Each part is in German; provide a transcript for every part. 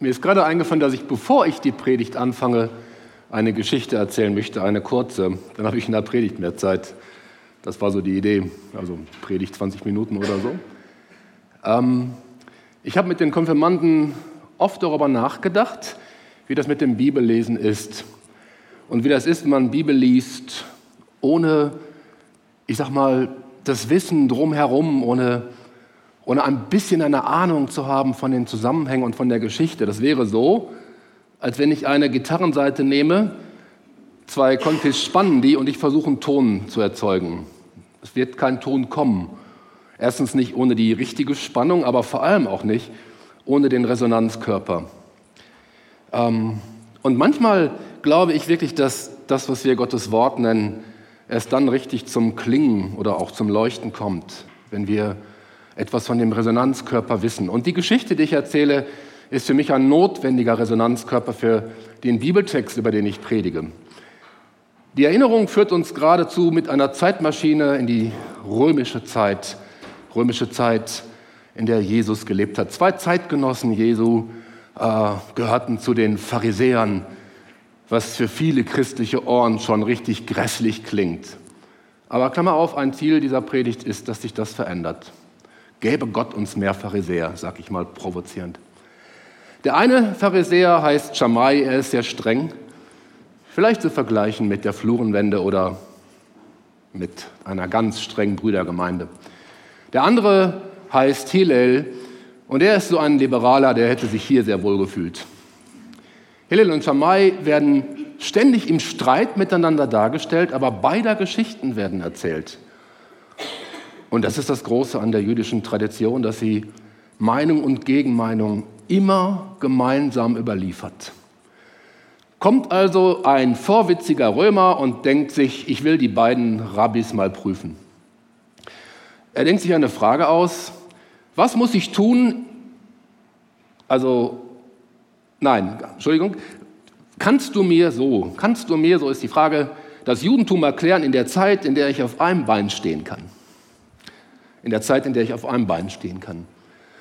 mir ist gerade eingefallen, dass ich, bevor ich die Predigt anfange, eine Geschichte erzählen möchte, eine kurze. Dann habe ich in der Predigt mehr Zeit. Das war so die Idee, also Predigt 20 Minuten oder so. Ähm, ich habe mit den Konfirmanden oft darüber nachgedacht, wie das mit dem Bibellesen ist und wie das ist, wenn man Bibel liest, ohne, ich sag mal, das Wissen drumherum, ohne ohne ein bisschen eine Ahnung zu haben von den Zusammenhängen und von der Geschichte. Das wäre so, als wenn ich eine Gitarrenseite nehme, zwei Konfis spannen die und ich versuche einen Ton zu erzeugen. Es wird kein Ton kommen. Erstens nicht ohne die richtige Spannung, aber vor allem auch nicht ohne den Resonanzkörper. Ähm, und manchmal glaube ich wirklich, dass das, was wir Gottes Wort nennen, erst dann richtig zum Klingen oder auch zum Leuchten kommt, wenn wir etwas von dem Resonanzkörper wissen. Und die Geschichte, die ich erzähle, ist für mich ein notwendiger Resonanzkörper für den Bibeltext, über den ich predige. Die Erinnerung führt uns geradezu mit einer Zeitmaschine in die römische Zeit, römische Zeit, in der Jesus gelebt hat. Zwei Zeitgenossen Jesu äh, gehörten zu den Pharisäern, was für viele christliche Ohren schon richtig grässlich klingt. Aber Klammer auf, ein Ziel dieser Predigt ist, dass sich das verändert. Gäbe Gott uns mehr Pharisäer, sag ich mal provozierend. Der eine Pharisäer heißt Schamai, er ist sehr streng, vielleicht zu vergleichen mit der Flurenwende oder mit einer ganz strengen Brüdergemeinde. Der andere heißt Hillel und er ist so ein Liberaler, der hätte sich hier sehr wohl gefühlt. Hillel und Schamai werden ständig im Streit miteinander dargestellt, aber beider Geschichten werden erzählt. Und das ist das Große an der jüdischen Tradition, dass sie Meinung und Gegenmeinung immer gemeinsam überliefert. Kommt also ein vorwitziger Römer und denkt sich, ich will die beiden Rabbis mal prüfen. Er denkt sich eine Frage aus, was muss ich tun? Also, nein, Entschuldigung, kannst du mir so, kannst du mir, so ist die Frage, das Judentum erklären in der Zeit, in der ich auf einem Bein stehen kann? In der Zeit, in der ich auf einem Bein stehen kann.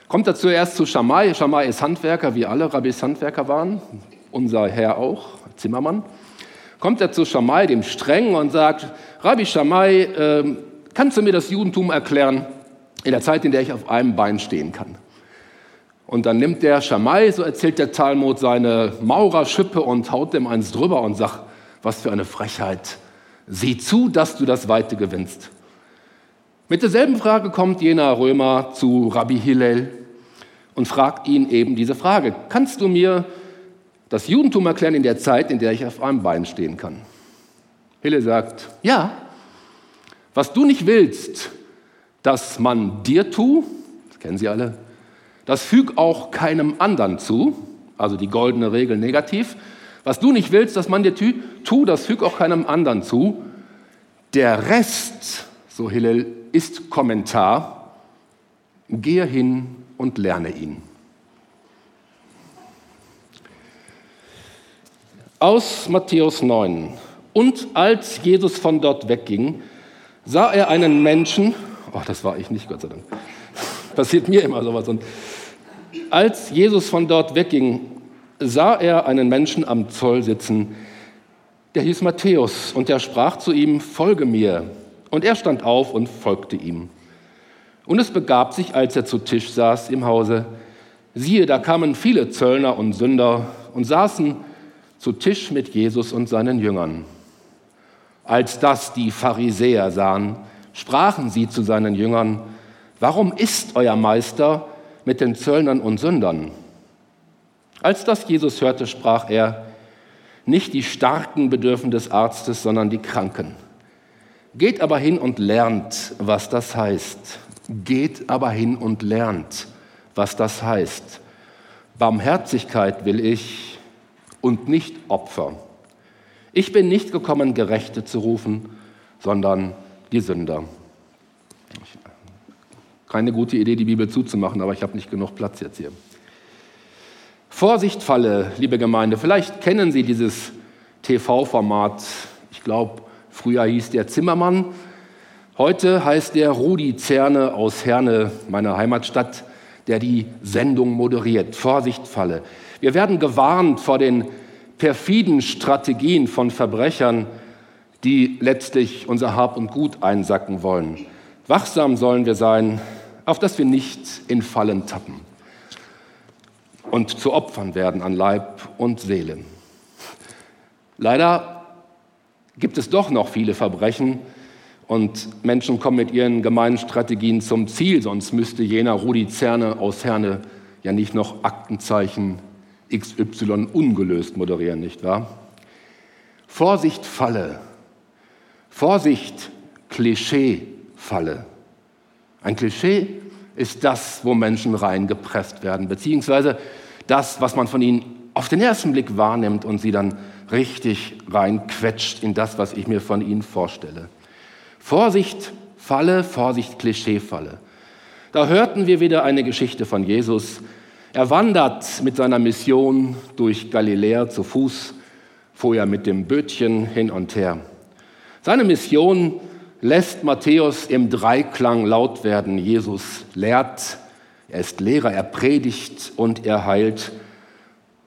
Kommt er zuerst zu Schamai. Schamai ist Handwerker, wie alle Rabbis Handwerker waren, unser Herr auch, Zimmermann. Kommt er zu Schamai, dem Strengen, und sagt, Rabbi Schamai, äh, kannst du mir das Judentum erklären in der Zeit, in der ich auf einem Bein stehen kann? Und dann nimmt der Schamai, so erzählt der Talmud, seine Maurerschippe und haut dem eins drüber und sagt, was für eine Frechheit. Sieh zu, dass du das Weite gewinnst. Mit derselben Frage kommt jener Römer zu Rabbi Hillel und fragt ihn eben diese Frage. Kannst du mir das Judentum erklären in der Zeit, in der ich auf einem Bein stehen kann? Hillel sagt, ja, was du nicht willst, dass man dir tu, das kennen Sie alle, das füg auch keinem anderen zu, also die goldene Regel negativ. Was du nicht willst, dass man dir tu, das füg auch keinem anderen zu. Der Rest, so Hillel, ist Kommentar. Gehe hin und lerne ihn. Aus Matthäus 9. Und als Jesus von dort wegging, sah er einen Menschen, oh, das war ich nicht, Gott sei Dank, passiert mir immer sowas. Und als Jesus von dort wegging, sah er einen Menschen am Zoll sitzen, der hieß Matthäus, und der sprach zu ihm, folge mir. Und er stand auf und folgte ihm. Und es begab sich, als er zu Tisch saß im Hause, siehe, da kamen viele Zöllner und Sünder und saßen zu Tisch mit Jesus und seinen Jüngern. Als das die Pharisäer sahen, sprachen sie zu seinen Jüngern, warum ist euer Meister mit den Zöllnern und Sündern? Als das Jesus hörte, sprach er, nicht die Starken bedürfen des Arztes, sondern die Kranken. Geht aber hin und lernt, was das heißt. Geht aber hin und lernt, was das heißt. Barmherzigkeit will ich und nicht Opfer. Ich bin nicht gekommen, Gerechte zu rufen, sondern die Sünder. Keine gute Idee, die Bibel zuzumachen, aber ich habe nicht genug Platz jetzt hier. Vorsicht, Falle, liebe Gemeinde. Vielleicht kennen Sie dieses TV-Format. Ich glaube, früher hieß der Zimmermann. Heute heißt der Rudi Zerne aus Herne, meiner Heimatstadt, der die Sendung moderiert. Vorsicht, Falle. Wir werden gewarnt vor den perfiden Strategien von Verbrechern, die letztlich unser Hab und Gut einsacken wollen. Wachsam sollen wir sein, auf dass wir nicht in Fallen tappen und zu Opfern werden an Leib und Seele. Leider gibt es doch noch viele Verbrechen und Menschen kommen mit ihren gemeinen Strategien zum Ziel, sonst müsste jener Rudi Zerne aus Herne ja nicht noch Aktenzeichen XY ungelöst moderieren, nicht wahr? Vorsicht Falle, Vorsicht Klischee-Falle. Ein Klischee ist das, wo Menschen reingepresst werden, beziehungsweise das, was man von ihnen auf den ersten Blick wahrnimmt und sie dann richtig reinquetscht in das, was ich mir von ihnen vorstelle. Vorsicht, Falle, Vorsicht, Klischeefalle. Da hörten wir wieder eine Geschichte von Jesus. Er wandert mit seiner Mission durch Galiläa zu Fuß, vorher mit dem Bötchen hin und her. Seine Mission lässt Matthäus im Dreiklang laut werden. Jesus lehrt, er ist Lehrer, er predigt und er heilt.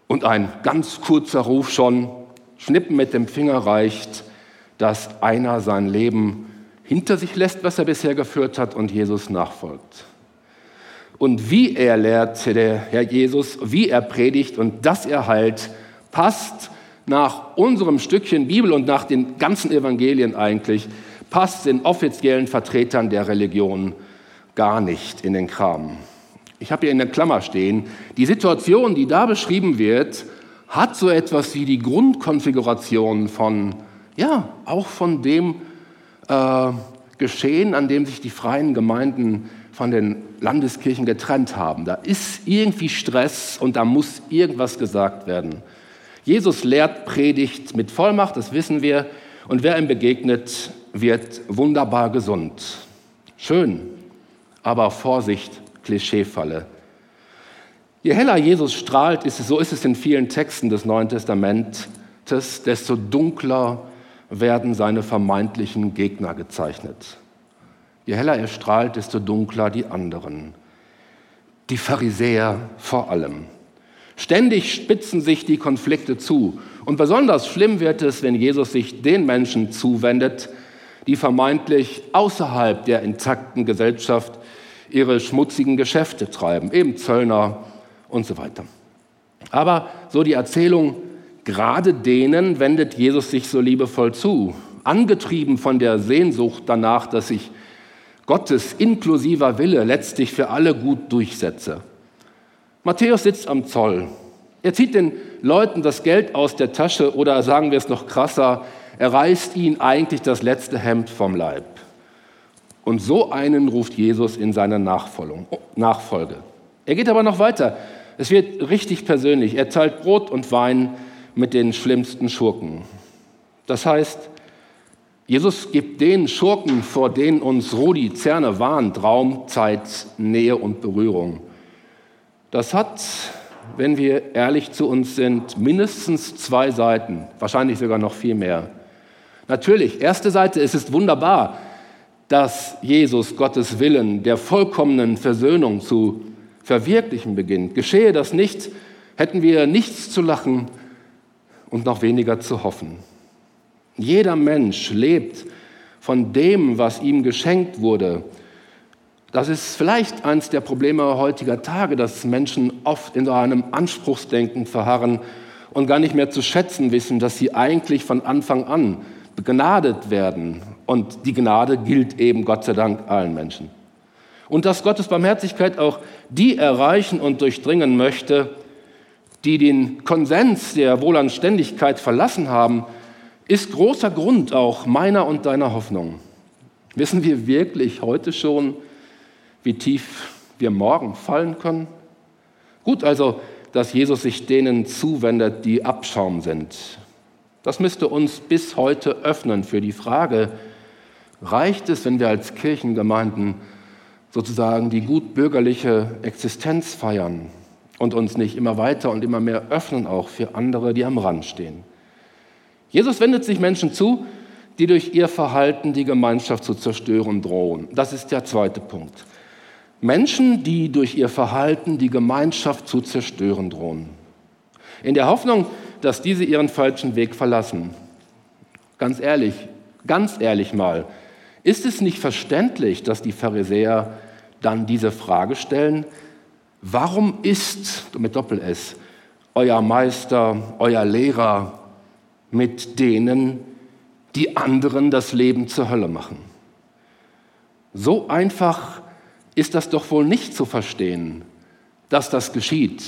Und ein ganz kurzer Ruf schon, schnippen mit dem Finger reicht, dass einer sein Leben hinter sich lässt, was er bisher geführt hat und Jesus nachfolgt. Und wie er lehrt, der Herr Jesus, wie er predigt und dass er heilt, passt nach unserem Stückchen Bibel und nach den ganzen Evangelien eigentlich passt den offiziellen Vertretern der Religion gar nicht in den Kram. Ich habe hier in der Klammer stehen, die Situation, die da beschrieben wird, hat so etwas wie die Grundkonfiguration von, ja, auch von dem äh, Geschehen, an dem sich die freien Gemeinden von den Landeskirchen getrennt haben. Da ist irgendwie Stress und da muss irgendwas gesagt werden. Jesus lehrt, predigt mit Vollmacht, das wissen wir, und wer ihm begegnet, wird wunderbar gesund. Schön, aber Vorsicht, Klischeefalle. Je heller Jesus strahlt, ist es, so ist es in vielen Texten des Neuen Testamentes, desto dunkler werden seine vermeintlichen Gegner gezeichnet. Je heller er strahlt, desto dunkler die anderen. Die Pharisäer vor allem. Ständig spitzen sich die Konflikte zu. Und besonders schlimm wird es, wenn Jesus sich den Menschen zuwendet, die vermeintlich außerhalb der intakten Gesellschaft ihre schmutzigen Geschäfte treiben, eben Zöllner und so weiter. Aber so die Erzählung, gerade denen wendet Jesus sich so liebevoll zu, angetrieben von der Sehnsucht danach, dass sich Gottes inklusiver Wille letztlich für alle gut durchsetze. Matthäus sitzt am Zoll. Er zieht den Leuten das Geld aus der Tasche oder sagen wir es noch krasser, er reißt ihnen eigentlich das letzte Hemd vom Leib. Und so einen ruft Jesus in seiner Nachfolge. Er geht aber noch weiter. Es wird richtig persönlich. Er teilt Brot und Wein mit den schlimmsten Schurken. Das heißt, Jesus gibt den Schurken, vor denen uns Rudi Zerne warnt, Raum, Zeit, Nähe und Berührung. Das hat, wenn wir ehrlich zu uns sind, mindestens zwei Seiten, wahrscheinlich sogar noch viel mehr. Natürlich, erste Seite, es ist wunderbar, dass Jesus Gottes Willen der vollkommenen Versöhnung zu verwirklichen beginnt. Geschehe das nicht, hätten wir nichts zu lachen und noch weniger zu hoffen. Jeder Mensch lebt von dem, was ihm geschenkt wurde. Das ist vielleicht eines der Probleme heutiger Tage, dass Menschen oft in so einem Anspruchsdenken verharren und gar nicht mehr zu schätzen wissen, dass sie eigentlich von Anfang an begnadet werden. Und die Gnade gilt eben Gott sei Dank allen Menschen. Und dass Gottes Barmherzigkeit auch die erreichen und durchdringen möchte, die den Konsens der Wohlanständigkeit verlassen haben, ist großer Grund auch meiner und deiner Hoffnung. Wissen wir wirklich heute schon, wie tief wir morgen fallen können? Gut, also dass Jesus sich denen zuwendet, die Abschaum sind. Das müsste uns bis heute öffnen für die Frage, reicht es, wenn wir als Kirchengemeinden sozusagen die gutbürgerliche Existenz feiern und uns nicht immer weiter und immer mehr öffnen auch für andere, die am Rand stehen? Jesus wendet sich Menschen zu, die durch ihr Verhalten die Gemeinschaft zu zerstören drohen. Das ist der zweite Punkt. Menschen, die durch ihr Verhalten die Gemeinschaft zu zerstören drohen. In der Hoffnung, dass diese ihren falschen Weg verlassen. Ganz ehrlich, ganz ehrlich mal, ist es nicht verständlich, dass die Pharisäer dann diese Frage stellen, warum ist, mit Doppel-S, euer Meister, euer Lehrer mit denen, die anderen das Leben zur Hölle machen? So einfach ist das doch wohl nicht zu verstehen, dass das geschieht.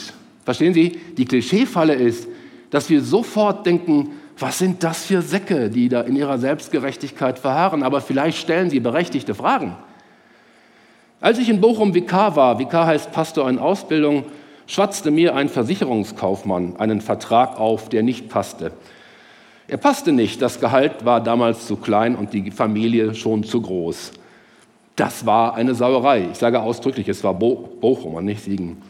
Verstehen Sie, die Klischeefalle ist, dass wir sofort denken, was sind das für Säcke, die da in ihrer Selbstgerechtigkeit verharren? Aber vielleicht stellen sie berechtigte Fragen. Als ich in Bochum Vikar war, Vikar heißt Pastor in Ausbildung, schwatzte mir ein Versicherungskaufmann einen Vertrag auf, der nicht passte. Er passte nicht, das Gehalt war damals zu klein und die Familie schon zu groß. Das war eine Sauerei. Ich sage ausdrücklich, es war Bo Bochum und nicht Siegen.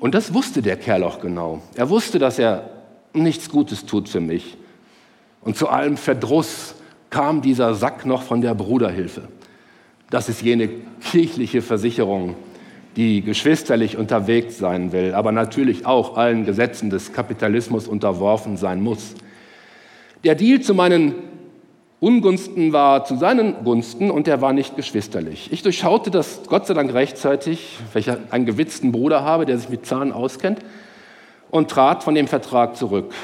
Und das wusste der Kerl auch genau. Er wusste, dass er nichts Gutes tut für mich. Und zu allem Verdruss kam dieser Sack noch von der Bruderhilfe. Das ist jene kirchliche Versicherung, die geschwisterlich unterwegs sein will, aber natürlich auch allen Gesetzen des Kapitalismus unterworfen sein muss. Der Deal zu meinen Ungunsten war zu seinen Gunsten und er war nicht geschwisterlich. Ich durchschaute das Gott sei Dank rechtzeitig, weil ich einen gewitzten Bruder habe, der sich mit Zahlen auskennt, und trat von dem Vertrag zurück.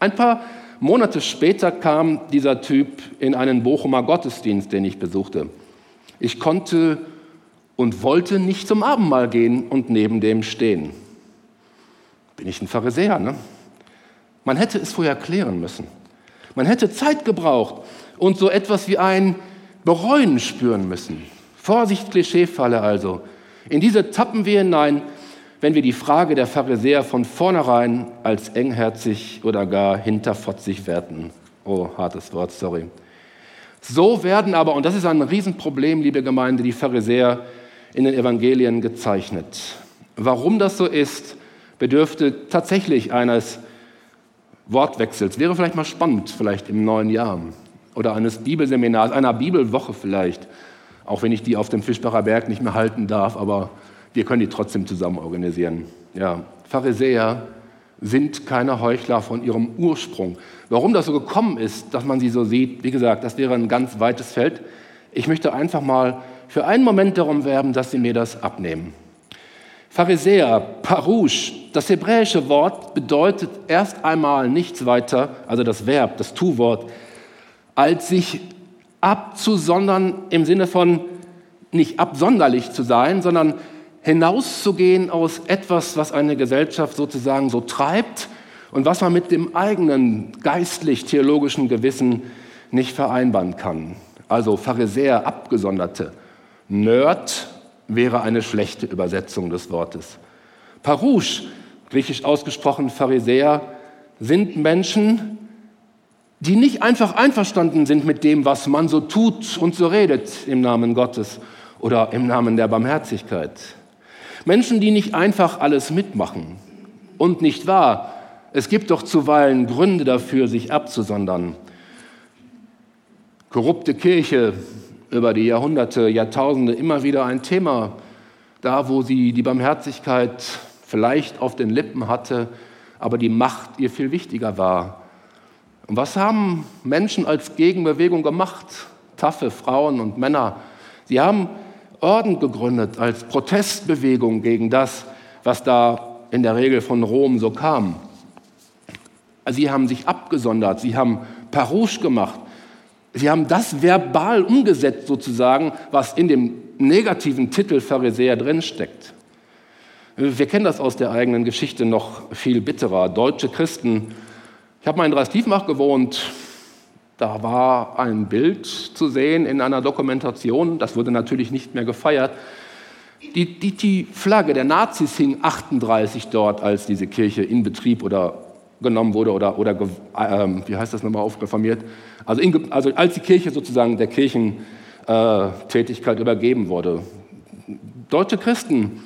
Ein paar Monate später kam dieser Typ in einen Bochumer Gottesdienst, den ich besuchte. Ich konnte und wollte nicht zum Abendmahl gehen und neben dem stehen. Bin ich ein Pharisäer, ne? Man hätte es vorher klären müssen. Man hätte Zeit gebraucht und so etwas wie ein Bereuen spüren müssen. Vorsicht, Klischeefalle also. In diese tappen wir hinein, wenn wir die Frage der Pharisäer von vornherein als engherzig oder gar hinterfotzig werten. Oh, hartes Wort, sorry. So werden aber, und das ist ein Riesenproblem, liebe Gemeinde, die Pharisäer in den Evangelien gezeichnet. Warum das so ist, bedürfte tatsächlich eines Wortwechsels. Wäre vielleicht mal spannend, vielleicht im neuen Jahr oder eines Bibelseminars, einer Bibelwoche vielleicht, auch wenn ich die auf dem Fischbacher Berg nicht mehr halten darf, aber wir können die trotzdem zusammen organisieren. Ja, Pharisäer sind keine Heuchler von ihrem Ursprung. Warum das so gekommen ist, dass man sie so sieht, wie gesagt, das wäre ein ganz weites Feld. Ich möchte einfach mal für einen Moment darum werben, dass Sie mir das abnehmen. Pharisäer, Parouche, das hebräische Wort bedeutet erst einmal nichts weiter, also das Verb, das Tu-Wort, als sich abzusondern im Sinne von nicht absonderlich zu sein, sondern hinauszugehen aus etwas, was eine Gesellschaft sozusagen so treibt und was man mit dem eigenen geistlich-theologischen Gewissen nicht vereinbaren kann. Also Pharisäer, Abgesonderte. Nerd wäre eine schlechte Übersetzung des Wortes. Parouche, griechisch ausgesprochen Pharisäer, sind Menschen, die nicht einfach einverstanden sind mit dem, was man so tut und so redet im Namen Gottes oder im Namen der Barmherzigkeit. Menschen, die nicht einfach alles mitmachen. Und nicht wahr, es gibt doch zuweilen Gründe dafür, sich abzusondern. Korrupte Kirche über die Jahrhunderte, Jahrtausende immer wieder ein Thema. Da, wo sie die Barmherzigkeit vielleicht auf den Lippen hatte, aber die Macht ihr viel wichtiger war. Und was haben Menschen als Gegenbewegung gemacht? Taffe Frauen und Männer. Sie haben Orden gegründet als Protestbewegung gegen das, was da in der Regel von Rom so kam. Sie haben sich abgesondert, sie haben Parouche gemacht, sie haben das verbal umgesetzt sozusagen, was in dem negativen Titel Pharisäer drinsteckt. Wir kennen das aus der eigenen Geschichte noch viel bitterer. Deutsche Christen ich habe mal in Dreistiefenbach gewohnt. Da war ein Bild zu sehen in einer Dokumentation. Das wurde natürlich nicht mehr gefeiert. Die, die, die Flagge der Nazis hing 38 dort, als diese Kirche in Betrieb oder genommen wurde oder, oder äh, wie heißt das nochmal aufreformiert? Also, in, also als die Kirche sozusagen der Kirchentätigkeit übergeben wurde. Deutsche Christen.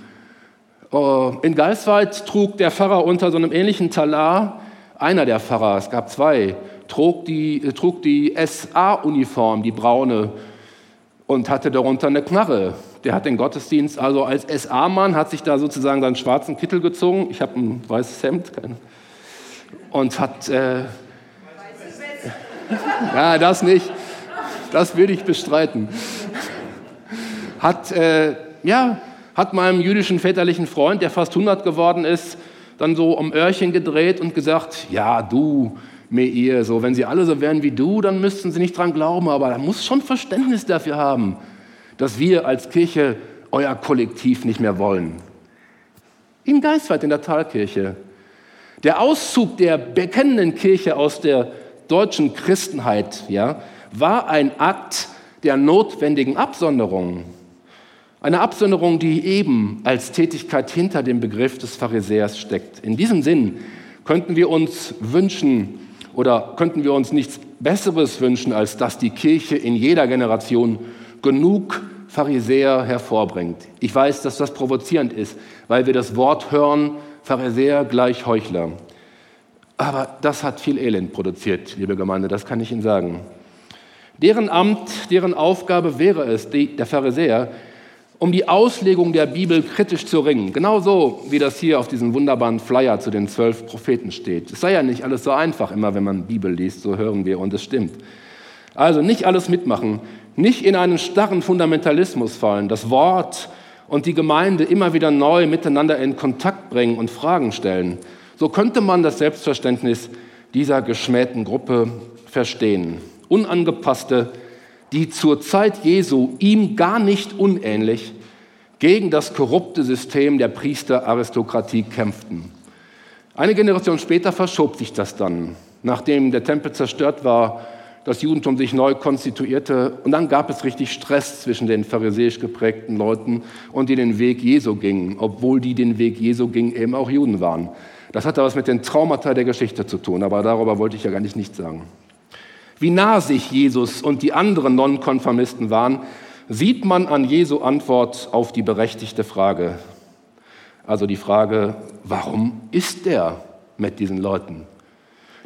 Äh, in Geisweit trug der Pfarrer unter so einem ähnlichen Talar, einer der Pfarrer, es gab zwei, trug die, trug die SA-Uniform, die braune, und hatte darunter eine Knarre. Der hat den Gottesdienst also als SA-Mann, hat sich da sozusagen seinen schwarzen Kittel gezogen. Ich habe ein weißes Hemd. Und hat. Äh, ja, das nicht. Das will ich bestreiten. Hat, äh, ja, hat meinem jüdischen väterlichen Freund, der fast 100 geworden ist, dann so um Öhrchen gedreht und gesagt: Ja, du, Meir, so, wenn sie alle so wären wie du, dann müssten sie nicht dran glauben, aber da muss schon Verständnis dafür haben, dass wir als Kirche euer Kollektiv nicht mehr wollen. In Geistweit in der Talkirche. Der Auszug der bekennenden Kirche aus der deutschen Christenheit ja, war ein Akt der notwendigen Absonderung. Eine Absonderung, die eben als Tätigkeit hinter dem Begriff des Pharisäers steckt. In diesem Sinn könnten wir uns wünschen, oder könnten wir uns nichts Besseres wünschen, als dass die Kirche in jeder Generation genug Pharisäer hervorbringt. Ich weiß, dass das provozierend ist, weil wir das Wort hören, Pharisäer gleich Heuchler. Aber das hat viel Elend produziert, liebe Gemeinde, das kann ich Ihnen sagen. Deren Amt, deren Aufgabe wäre es, die, der Pharisäer, um die Auslegung der Bibel kritisch zu ringen. Genauso wie das hier auf diesem wunderbaren Flyer zu den zwölf Propheten steht. Es sei ja nicht alles so einfach, immer wenn man Bibel liest, so hören wir und es stimmt. Also nicht alles mitmachen, nicht in einen starren Fundamentalismus fallen, das Wort und die Gemeinde immer wieder neu miteinander in Kontakt bringen und Fragen stellen. So könnte man das Selbstverständnis dieser geschmähten Gruppe verstehen. Unangepasste, die zur Zeit Jesu ihm gar nicht unähnlich gegen das korrupte System der Priesteraristokratie kämpften. Eine Generation später verschob sich das dann, nachdem der Tempel zerstört war, das Judentum sich neu konstituierte und dann gab es richtig Stress zwischen den pharisäisch geprägten Leuten und die den Weg Jesu gingen, obwohl die den Weg Jesu gingen eben auch Juden waren. Das hatte was mit den Traumata der Geschichte zu tun, aber darüber wollte ich ja gar nicht nichts sagen. Wie nah sich Jesus und die anderen Nonkonformisten waren, sieht man an Jesu Antwort auf die berechtigte Frage. Also die Frage, warum ist er mit diesen Leuten?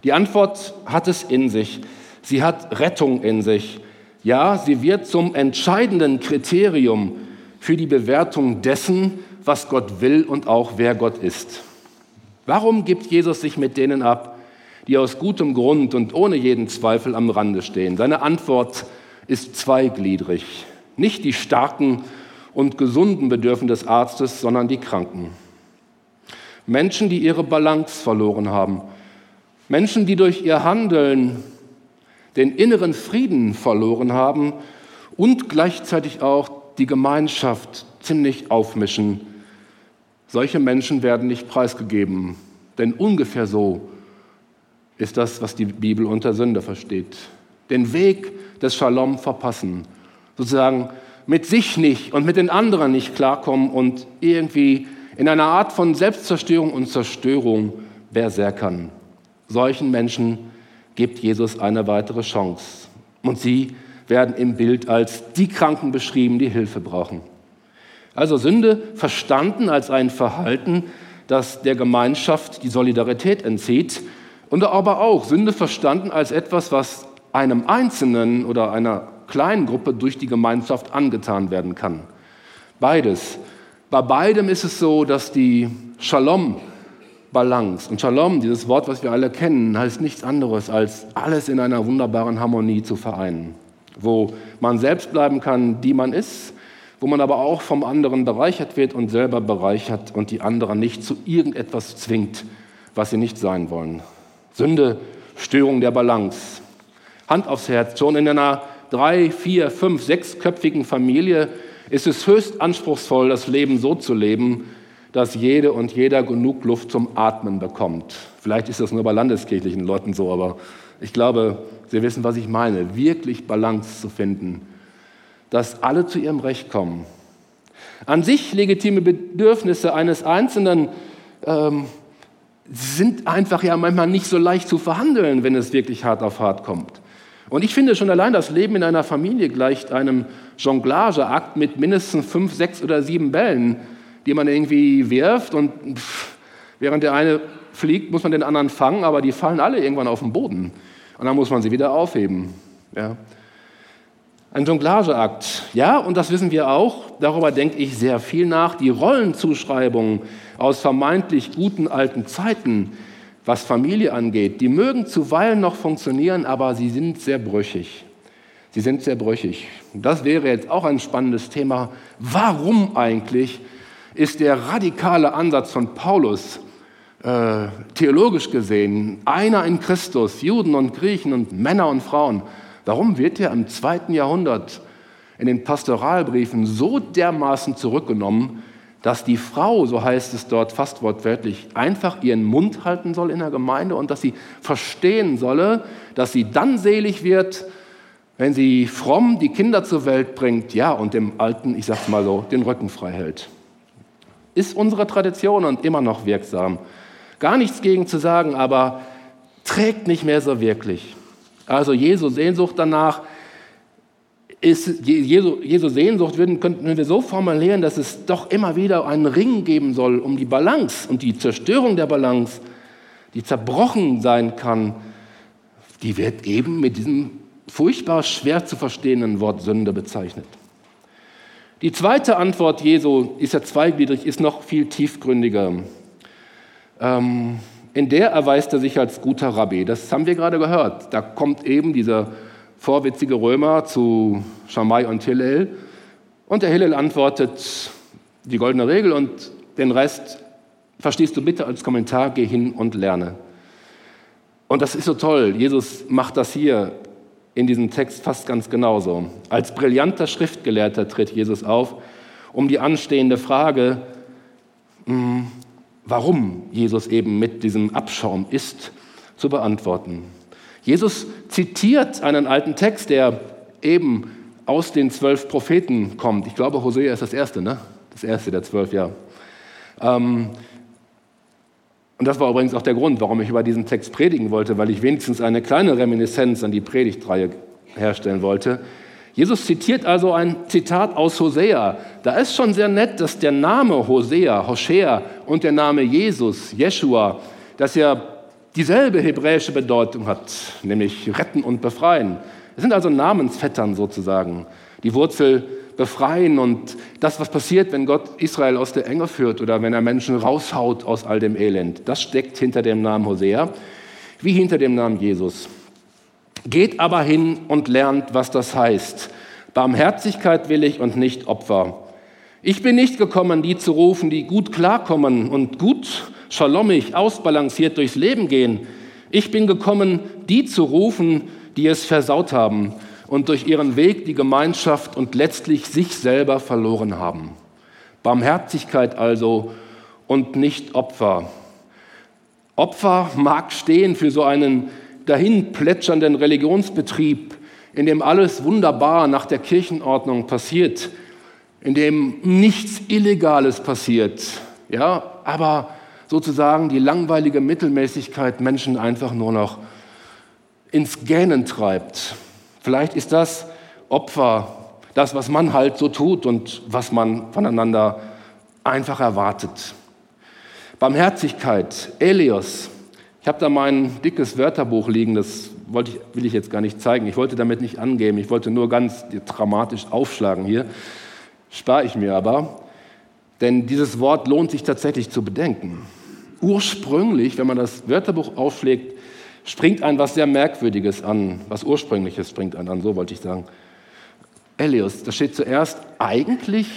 Die Antwort hat es in sich. Sie hat Rettung in sich. Ja, sie wird zum entscheidenden Kriterium für die Bewertung dessen, was Gott will und auch wer Gott ist. Warum gibt Jesus sich mit denen ab, die aus gutem Grund und ohne jeden Zweifel am Rande stehen. Seine Antwort ist zweigliedrig. Nicht die Starken und Gesunden bedürfen des Arztes, sondern die Kranken. Menschen, die ihre Balance verloren haben. Menschen, die durch ihr Handeln den inneren Frieden verloren haben und gleichzeitig auch die Gemeinschaft ziemlich aufmischen. Solche Menschen werden nicht preisgegeben, denn ungefähr so ist das, was die Bibel unter Sünde versteht. Den Weg des Shalom verpassen, sozusagen mit sich nicht und mit den anderen nicht klarkommen und irgendwie in einer Art von Selbstzerstörung und Zerstörung berserkern. Solchen Menschen gibt Jesus eine weitere Chance. Und sie werden im Bild als die Kranken beschrieben, die Hilfe brauchen. Also Sünde verstanden als ein Verhalten, das der Gemeinschaft die Solidarität entzieht und aber auch Sünde verstanden als etwas, was einem Einzelnen oder einer kleinen Gruppe durch die Gemeinschaft angetan werden kann. Beides. Bei beidem ist es so, dass die Shalom-Balance, und Shalom, dieses Wort, was wir alle kennen, heißt nichts anderes, als alles in einer wunderbaren Harmonie zu vereinen, wo man selbst bleiben kann, die man ist, wo man aber auch vom anderen bereichert wird und selber bereichert und die anderen nicht zu irgendetwas zwingt, was sie nicht sein wollen. Sünde, Störung der Balance. Hand aufs Herz, schon in einer drei, vier, fünf, sechsköpfigen Familie ist es höchst anspruchsvoll, das Leben so zu leben, dass jede und jeder genug Luft zum Atmen bekommt. Vielleicht ist das nur bei landeskirchlichen Leuten so, aber ich glaube, Sie wissen, was ich meine. Wirklich Balance zu finden, dass alle zu ihrem Recht kommen. An sich legitime Bedürfnisse eines Einzelnen ähm, sind einfach ja manchmal nicht so leicht zu verhandeln, wenn es wirklich hart auf hart kommt. Und ich finde schon allein das Leben in einer Familie gleicht einem Jonglageakt mit mindestens fünf, sechs oder sieben Bällen, die man irgendwie wirft und pff, während der eine fliegt, muss man den anderen fangen, aber die fallen alle irgendwann auf den Boden und dann muss man sie wieder aufheben. Ja. Ein Jonglageakt. Ja, und das wissen wir auch, darüber denke ich sehr viel nach. Die Rollenzuschreibungen aus vermeintlich guten alten Zeiten, was Familie angeht, die mögen zuweilen noch funktionieren, aber sie sind sehr brüchig. Sie sind sehr brüchig. Das wäre jetzt auch ein spannendes Thema. Warum eigentlich ist der radikale Ansatz von Paulus äh, theologisch gesehen einer in Christus, Juden und Griechen und Männer und Frauen, Warum wird er im zweiten Jahrhundert in den Pastoralbriefen so dermaßen zurückgenommen, dass die Frau, so heißt es dort fast wortwörtlich, einfach ihren Mund halten soll in der Gemeinde und dass sie verstehen solle, dass sie dann selig wird, wenn sie fromm die Kinder zur Welt bringt, ja, und dem Alten, ich sag's mal so, den Rücken frei hält. Ist unsere Tradition und immer noch wirksam. Gar nichts gegen zu sagen, aber trägt nicht mehr so wirklich. Also Jesu Sehnsucht danach ist, Jesu, Jesu Sehnsucht würden, könnten wir so formulieren, dass es doch immer wieder einen Ring geben soll um die Balance und die Zerstörung der Balance, die zerbrochen sein kann, die wird eben mit diesem furchtbar schwer zu verstehenden Wort Sünde bezeichnet. Die zweite Antwort Jesu ist ja zweigliedrig, ist noch viel tiefgründiger. Ähm, in der erweist er sich als guter Rabbi. Das haben wir gerade gehört. Da kommt eben dieser vorwitzige Römer zu Schamai und Hillel und der Hillel antwortet die goldene Regel und den Rest verstehst du bitte als Kommentar, geh hin und lerne. Und das ist so toll. Jesus macht das hier in diesem Text fast ganz genauso. Als brillanter Schriftgelehrter tritt Jesus auf, um die anstehende Frage, hm, warum Jesus eben mit diesem Abschaum ist, zu beantworten. Jesus zitiert einen alten Text, der eben aus den zwölf Propheten kommt. Ich glaube, Hosea ist das erste, ne? Das erste der zwölf, ja. Ähm, und das war übrigens auch der Grund, warum ich über diesen Text predigen wollte, weil ich wenigstens eine kleine Reminiszenz an die Predigtreihe herstellen wollte. Jesus zitiert also ein Zitat aus Hosea. Da ist schon sehr nett, dass der Name Hosea, Hoshea und der Name Jesus, Jeshua, dass er dieselbe hebräische Bedeutung hat, nämlich retten und befreien. Es sind also Namensvettern sozusagen. Die Wurzel befreien und das, was passiert, wenn Gott Israel aus der Enge führt oder wenn er Menschen raushaut aus all dem Elend, das steckt hinter dem Namen Hosea, wie hinter dem Namen Jesus. Geht aber hin und lernt, was das heißt. Barmherzigkeit will ich und nicht Opfer. Ich bin nicht gekommen, die zu rufen, die gut klarkommen und gut, schalomig, ausbalanciert durchs Leben gehen. Ich bin gekommen, die zu rufen, die es versaut haben und durch ihren Weg die Gemeinschaft und letztlich sich selber verloren haben. Barmherzigkeit also und nicht Opfer. Opfer mag stehen für so einen dahin plätschernden Religionsbetrieb, in dem alles wunderbar nach der Kirchenordnung passiert, in dem nichts Illegales passiert, ja, aber sozusagen die langweilige Mittelmäßigkeit Menschen einfach nur noch ins Gähnen treibt. Vielleicht ist das Opfer, das, was man halt so tut und was man voneinander einfach erwartet. Barmherzigkeit, Elios, ich habe da mein dickes Wörterbuch liegen, das wollte ich, will ich jetzt gar nicht zeigen. Ich wollte damit nicht angeben, ich wollte nur ganz dramatisch aufschlagen hier. Spare ich mir aber, denn dieses Wort lohnt sich tatsächlich zu bedenken. Ursprünglich, wenn man das Wörterbuch aufschlägt, springt ein was sehr Merkwürdiges an, was Ursprüngliches springt ein an, so wollte ich sagen. Elios, da steht zuerst eigentlich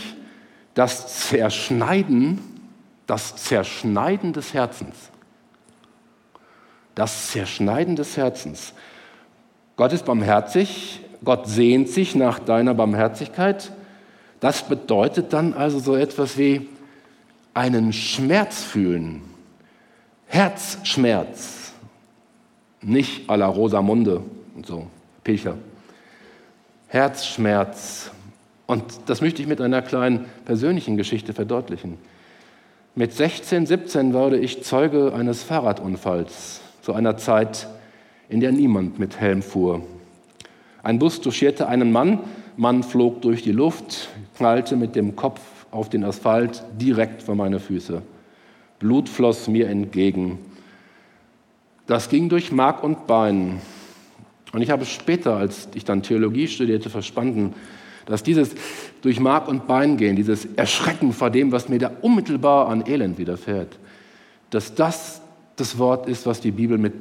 das Zerschneiden, das Zerschneiden des Herzens das Zerschneiden des Herzens. Gott ist barmherzig, Gott sehnt sich nach deiner Barmherzigkeit. Das bedeutet dann also so etwas wie einen Schmerz fühlen. Herzschmerz. Nicht à la Rosamunde und so, Pilcher. Herzschmerz. Und das möchte ich mit einer kleinen persönlichen Geschichte verdeutlichen. Mit 16, 17 wurde ich Zeuge eines Fahrradunfalls zu einer Zeit, in der niemand mit Helm fuhr. Ein Bus touchierte einen Mann, Mann flog durch die Luft, knallte mit dem Kopf auf den Asphalt direkt vor meine Füße. Blut floss mir entgegen. Das ging durch Mark und Bein. Und ich habe später, als ich dann Theologie studierte, verstanden, dass dieses durch Mark und Bein gehen, dieses Erschrecken vor dem, was mir da unmittelbar an Elend widerfährt, dass das das Wort ist, was die Bibel mit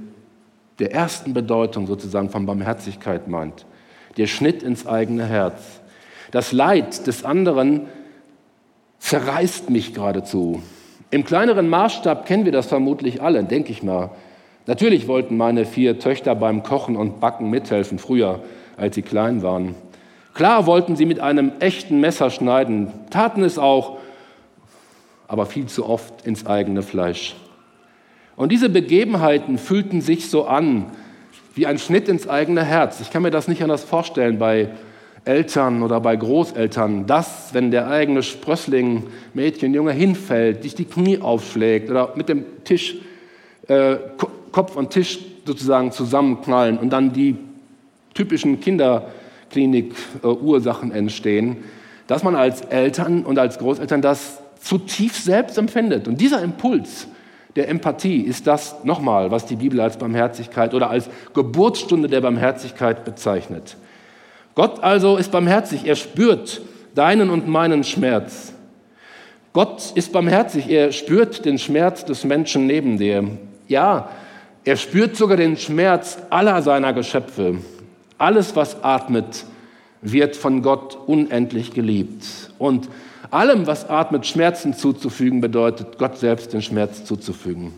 der ersten Bedeutung sozusagen von Barmherzigkeit meint. Der Schnitt ins eigene Herz. Das Leid des anderen zerreißt mich geradezu. Im kleineren Maßstab kennen wir das vermutlich alle, denke ich mal. Natürlich wollten meine vier Töchter beim Kochen und Backen mithelfen, früher, als sie klein waren. Klar wollten sie mit einem echten Messer schneiden, taten es auch, aber viel zu oft ins eigene Fleisch. Und diese Begebenheiten fühlten sich so an wie ein Schnitt ins eigene Herz. Ich kann mir das nicht anders vorstellen bei Eltern oder bei Großeltern, dass, wenn der eigene Sprössling, Mädchen, Junge hinfällt, sich die Knie aufschlägt oder mit dem Tisch, äh, Kopf und Tisch sozusagen zusammenknallen und dann die typischen Kinder Klinik-Ursachen entstehen, dass man als Eltern und als Großeltern das zutiefst selbst empfindet. Und dieser Impuls der Empathie ist das nochmal, was die Bibel als Barmherzigkeit oder als Geburtsstunde der Barmherzigkeit bezeichnet. Gott also ist barmherzig, er spürt deinen und meinen Schmerz. Gott ist barmherzig, er spürt den Schmerz des Menschen neben dir. Ja, er spürt sogar den Schmerz aller seiner Geschöpfe. Alles, was atmet, wird von Gott unendlich geliebt. Und allem, was atmet, Schmerzen zuzufügen, bedeutet, Gott selbst den Schmerz zuzufügen.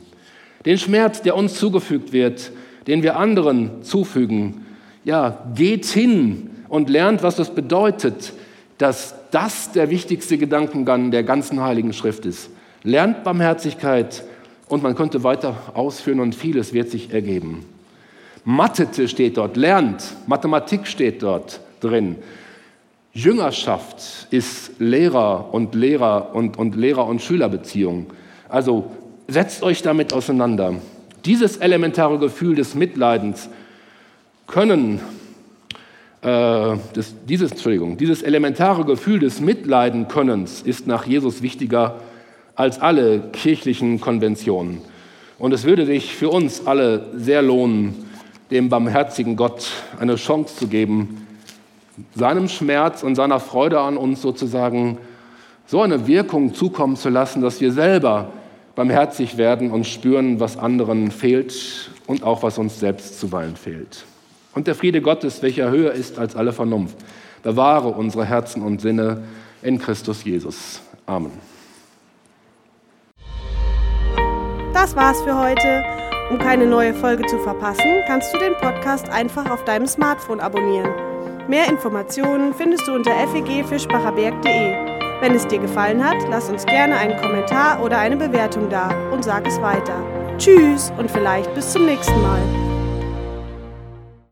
Den Schmerz, der uns zugefügt wird, den wir anderen zufügen. Ja, geht hin und lernt, was es bedeutet, dass das der wichtigste Gedankengang der ganzen Heiligen Schrift ist. Lernt Barmherzigkeit und man könnte weiter ausführen und vieles wird sich ergeben. Mathe steht dort, lernt, Mathematik steht dort drin. Jüngerschaft ist Lehrer und Lehrer und, und Lehrer- und Schülerbeziehung. Also setzt euch damit auseinander. Dieses elementare Gefühl des Mitleidens können, äh, dieses, Entschuldigung, dieses elementare Gefühl des Mitleidenkönnens ist nach Jesus wichtiger als alle kirchlichen Konventionen. Und es würde sich für uns alle sehr lohnen, dem barmherzigen Gott eine Chance zu geben, seinem Schmerz und seiner Freude an uns sozusagen so eine Wirkung zukommen zu lassen, dass wir selber barmherzig werden und spüren, was anderen fehlt und auch was uns selbst zuweilen fehlt. Und der Friede Gottes, welcher höher ist als alle Vernunft, bewahre unsere Herzen und Sinne in Christus Jesus. Amen. Das war's für heute. Um keine neue Folge zu verpassen, kannst du den Podcast einfach auf deinem Smartphone abonnieren. Mehr Informationen findest du unter fegfischbacherberg.de. Wenn es dir gefallen hat, lass uns gerne einen Kommentar oder eine Bewertung da und sag es weiter. Tschüss und vielleicht bis zum nächsten Mal.